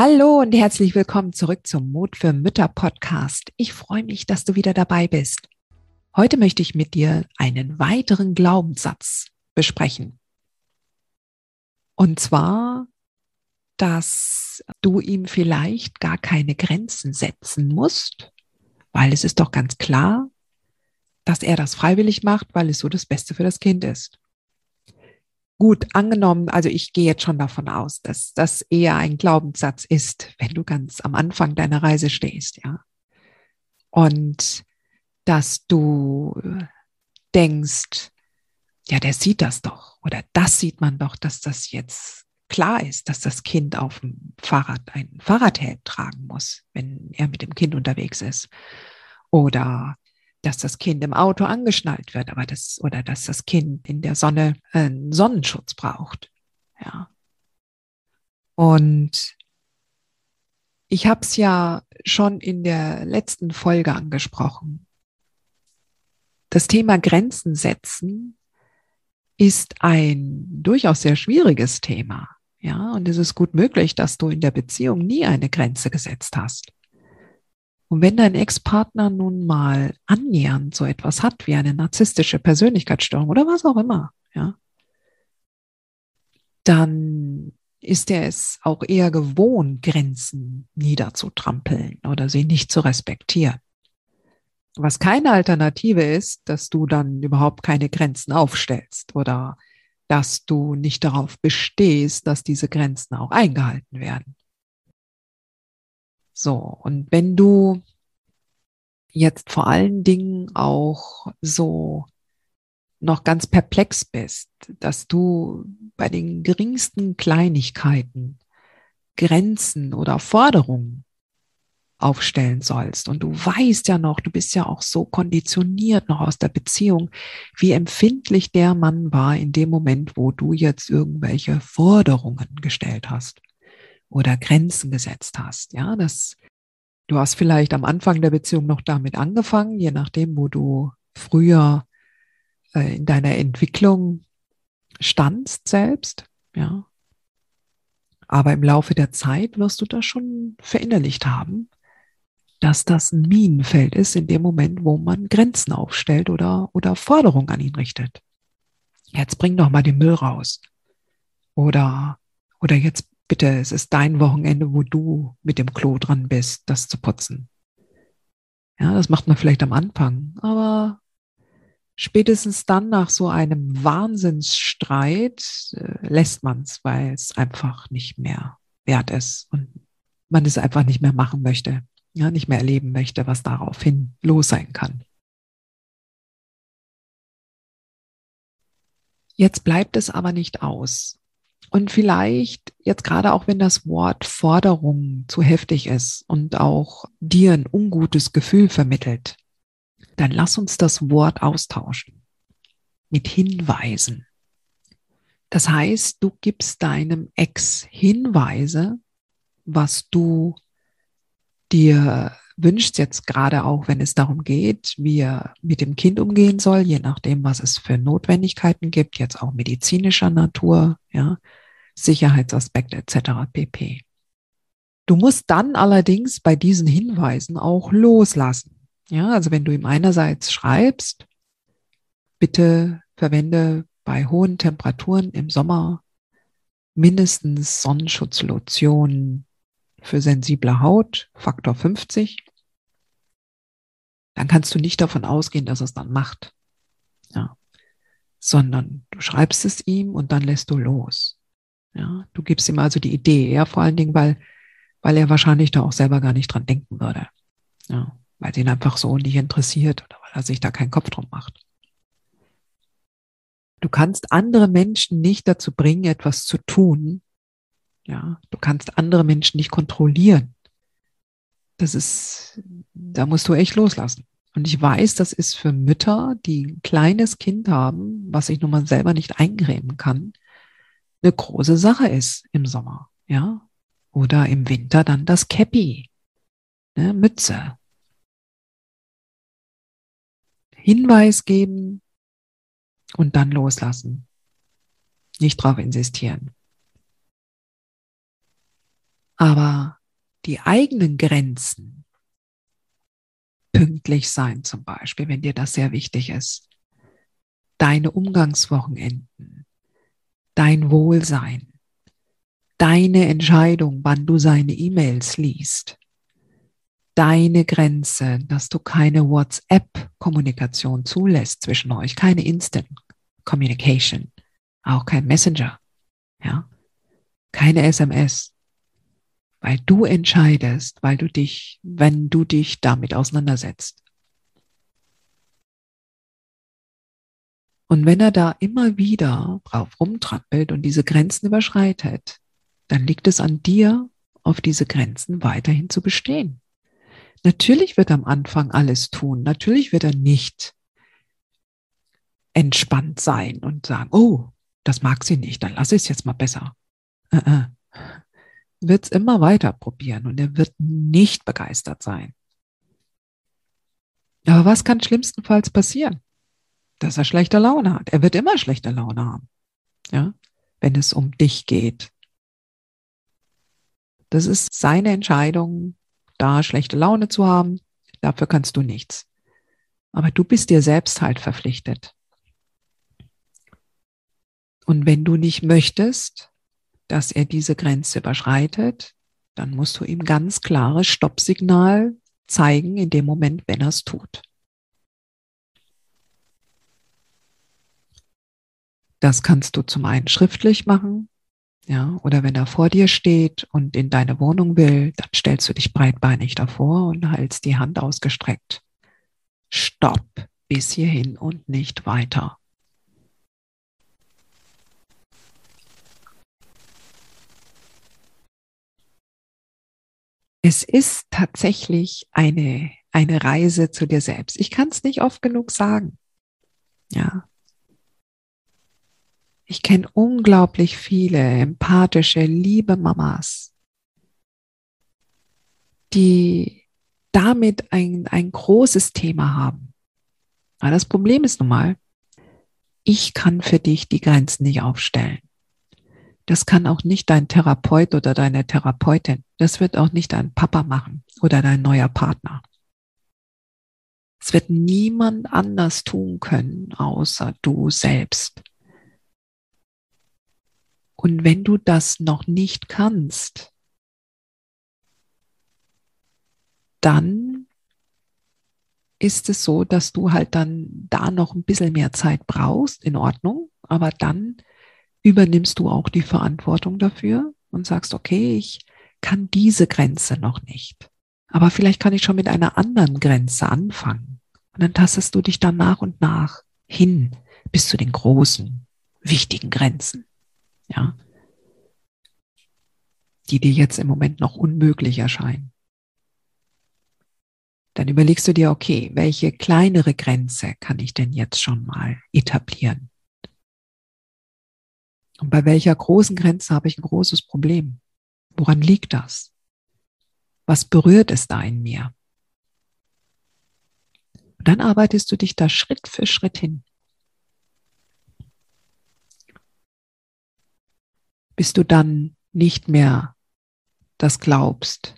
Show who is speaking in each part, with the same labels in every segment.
Speaker 1: Hallo und herzlich willkommen zurück zum Mut für Mütter Podcast. Ich freue mich, dass du wieder dabei bist. Heute möchte ich mit dir einen weiteren Glaubenssatz besprechen. Und zwar, dass du ihm vielleicht gar keine Grenzen setzen musst, weil es ist doch ganz klar, dass er das freiwillig macht, weil es so das Beste für das Kind ist. Gut, angenommen, also ich gehe jetzt schon davon aus, dass das eher ein Glaubenssatz ist, wenn du ganz am Anfang deiner Reise stehst, ja. Und dass du denkst, ja, der sieht das doch oder das sieht man doch, dass das jetzt klar ist, dass das Kind auf dem Fahrrad ein Fahrradhelm tragen muss, wenn er mit dem Kind unterwegs ist. Oder dass das Kind im Auto angeschnallt wird, aber das, oder dass das Kind in der Sonne einen Sonnenschutz braucht. Ja. Und ich habe es ja schon in der letzten Folge angesprochen. Das Thema Grenzen setzen ist ein durchaus sehr schwieriges Thema. Ja, und es ist gut möglich, dass du in der Beziehung nie eine Grenze gesetzt hast. Und wenn dein Ex-Partner nun mal annähernd so etwas hat wie eine narzisstische Persönlichkeitsstörung oder was auch immer, ja, dann ist er es auch eher gewohnt, Grenzen niederzutrampeln oder sie nicht zu respektieren. Was keine Alternative ist, dass du dann überhaupt keine Grenzen aufstellst oder dass du nicht darauf bestehst, dass diese Grenzen auch eingehalten werden. So, und wenn du jetzt vor allen Dingen auch so noch ganz perplex bist, dass du bei den geringsten Kleinigkeiten Grenzen oder Forderungen aufstellen sollst. Und du weißt ja noch, du bist ja auch so konditioniert noch aus der Beziehung, wie empfindlich der Mann war in dem Moment, wo du jetzt irgendwelche Forderungen gestellt hast oder Grenzen gesetzt hast. Ja, das, du hast vielleicht am Anfang der Beziehung noch damit angefangen, je nachdem, wo du früher äh, in deiner Entwicklung standst selbst. Ja. Aber im Laufe der Zeit wirst du das schon verinnerlicht haben, dass das ein Minenfeld ist in dem Moment, wo man Grenzen aufstellt oder, oder Forderungen an ihn richtet. Jetzt bring doch mal den Müll raus. Oder, oder jetzt bitte, es ist dein Wochenende, wo du mit dem Klo dran bist, das zu putzen. Ja, das macht man vielleicht am Anfang, aber spätestens dann nach so einem Wahnsinnsstreit äh, lässt man es, weil es einfach nicht mehr wert ist und man es einfach nicht mehr machen möchte, ja, nicht mehr erleben möchte, was daraufhin los sein kann. Jetzt bleibt es aber nicht aus. Und vielleicht jetzt gerade auch, wenn das Wort Forderung zu heftig ist und auch dir ein ungutes Gefühl vermittelt, dann lass uns das Wort austauschen mit Hinweisen. Das heißt, du gibst deinem Ex Hinweise, was du dir wünschst, jetzt gerade auch, wenn es darum geht, wie er mit dem Kind umgehen soll, je nachdem, was es für Notwendigkeiten gibt, jetzt auch medizinischer Natur, ja, Sicherheitsaspekte etc. pp. Du musst dann allerdings bei diesen Hinweisen auch loslassen. Ja, also wenn du ihm einerseits schreibst, bitte verwende bei hohen Temperaturen im Sommer mindestens Sonnenschutzlotion für sensible Haut, Faktor 50, dann kannst du nicht davon ausgehen, dass es dann macht. Ja. Sondern du schreibst es ihm und dann lässt du los. Ja, du gibst ihm also die Idee, ja, vor allen Dingen, weil weil er wahrscheinlich da auch selber gar nicht dran denken würde. Ja, weil ihn einfach so nicht interessiert oder weil er sich da keinen Kopf drum macht. Du kannst andere Menschen nicht dazu bringen, etwas zu tun. Ja, du kannst andere Menschen nicht kontrollieren. Das ist, da musst du echt loslassen. Und ich weiß, das ist für Mütter, die ein kleines Kind haben, was sich nun mal selber nicht eingrämen kann, eine große Sache ist im Sommer, ja. Oder im Winter dann das Käppi, ne, Mütze. Hinweis geben, und dann loslassen. Nicht drauf insistieren. Aber die eigenen Grenzen, pünktlich sein zum Beispiel, wenn dir das sehr wichtig ist, deine Umgangswochenenden, dein Wohlsein, deine Entscheidung, wann du seine E-Mails liest, deine Grenze, dass du keine WhatsApp-Kommunikation zulässt zwischen euch, keine Instant Communication, auch kein Messenger, ja, keine SMS, weil du entscheidest, weil du dich, wenn du dich damit auseinandersetzt. Und wenn er da immer wieder drauf rumtrappelt und diese Grenzen überschreitet, dann liegt es an dir, auf diese Grenzen weiterhin zu bestehen. Natürlich wird er am Anfang alles tun. Natürlich wird er nicht entspannt sein und sagen, oh, das mag sie nicht, dann lasse ich es jetzt mal besser. Äh, äh. Wird es immer weiter probieren und er wird nicht begeistert sein. Aber was kann schlimmstenfalls passieren? Dass er schlechte Laune hat. Er wird immer schlechte Laune haben. Ja, wenn es um dich geht. Das ist seine Entscheidung, da schlechte Laune zu haben. Dafür kannst du nichts. Aber du bist dir selbst halt verpflichtet. Und wenn du nicht möchtest, dass er diese Grenze überschreitet, dann musst du ihm ganz klares Stoppsignal zeigen in dem Moment, wenn er es tut. Das kannst du zum einen schriftlich machen, ja, oder wenn er vor dir steht und in deine Wohnung will, dann stellst du dich breitbeinig davor und hältst die Hand ausgestreckt. Stopp bis hierhin und nicht weiter. Es ist tatsächlich eine, eine Reise zu dir selbst. Ich kann es nicht oft genug sagen. Ja, ich kenne unglaublich viele empathische, liebe Mamas, die damit ein, ein großes Thema haben. Aber das Problem ist nun mal, ich kann für dich die Grenzen nicht aufstellen. Das kann auch nicht dein Therapeut oder deine Therapeutin. Das wird auch nicht dein Papa machen oder dein neuer Partner. Es wird niemand anders tun können, außer du selbst. Und wenn du das noch nicht kannst, dann ist es so, dass du halt dann da noch ein bisschen mehr Zeit brauchst, in Ordnung, aber dann übernimmst du auch die Verantwortung dafür und sagst, okay, ich kann diese Grenze noch nicht, aber vielleicht kann ich schon mit einer anderen Grenze anfangen. Und dann tastest du dich dann nach und nach hin bis zu den großen, wichtigen Grenzen ja, die dir jetzt im Moment noch unmöglich erscheinen. Dann überlegst du dir, okay, welche kleinere Grenze kann ich denn jetzt schon mal etablieren? Und bei welcher großen Grenze habe ich ein großes Problem? Woran liegt das? Was berührt es da in mir? Und dann arbeitest du dich da Schritt für Schritt hin. bis du dann nicht mehr das glaubst,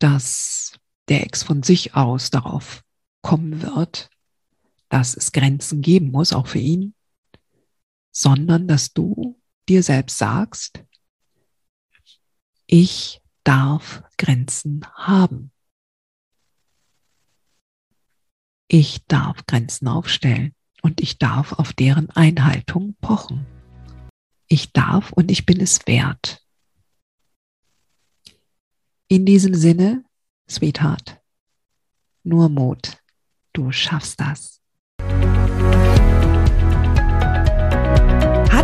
Speaker 1: dass der Ex von sich aus darauf kommen wird, dass es Grenzen geben muss, auch für ihn, sondern dass du dir selbst sagst, ich darf Grenzen haben. Ich darf Grenzen aufstellen und ich darf auf deren Einhaltung pochen. Ich darf und ich bin es wert. In diesem Sinne, Sweetheart, nur Mut. Du schaffst das.